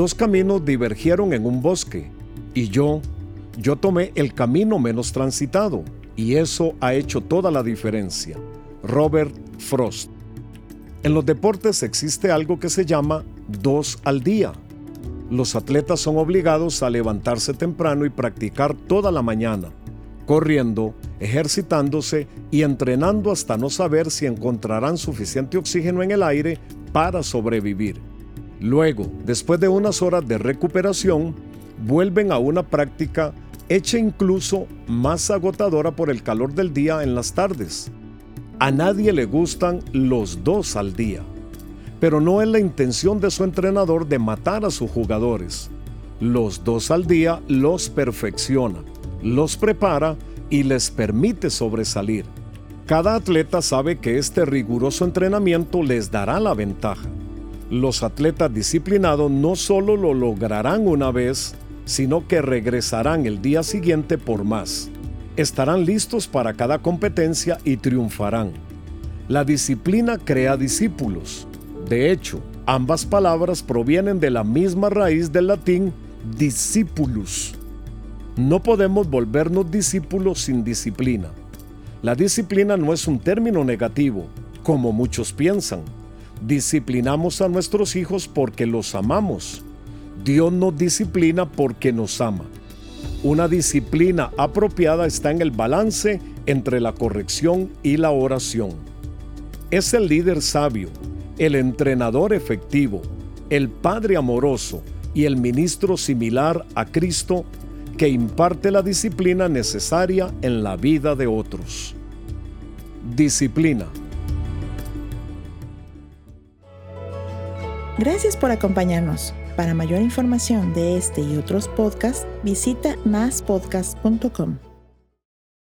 dos caminos divergieron en un bosque y yo, yo tomé el camino menos transitado y eso ha hecho toda la diferencia. Robert Frost. En los deportes existe algo que se llama dos al día. Los atletas son obligados a levantarse temprano y practicar toda la mañana, corriendo, ejercitándose y entrenando hasta no saber si encontrarán suficiente oxígeno en el aire para sobrevivir. Luego, después de unas horas de recuperación, vuelven a una práctica hecha incluso más agotadora por el calor del día en las tardes. A nadie le gustan los dos al día, pero no es la intención de su entrenador de matar a sus jugadores. Los dos al día los perfecciona, los prepara y les permite sobresalir. Cada atleta sabe que este riguroso entrenamiento les dará la ventaja. Los atletas disciplinados no solo lo lograrán una vez, sino que regresarán el día siguiente por más estarán listos para cada competencia y triunfarán. La disciplina crea discípulos. De hecho, ambas palabras provienen de la misma raíz del latín discipulus. No podemos volvernos discípulos sin disciplina. La disciplina no es un término negativo, como muchos piensan. Disciplinamos a nuestros hijos porque los amamos. Dios nos disciplina porque nos ama. Una disciplina apropiada está en el balance entre la corrección y la oración. Es el líder sabio, el entrenador efectivo, el padre amoroso y el ministro similar a Cristo que imparte la disciplina necesaria en la vida de otros. Disciplina. Gracias por acompañarnos. Para mayor información de este y otros podcasts, visita maspodcast.com.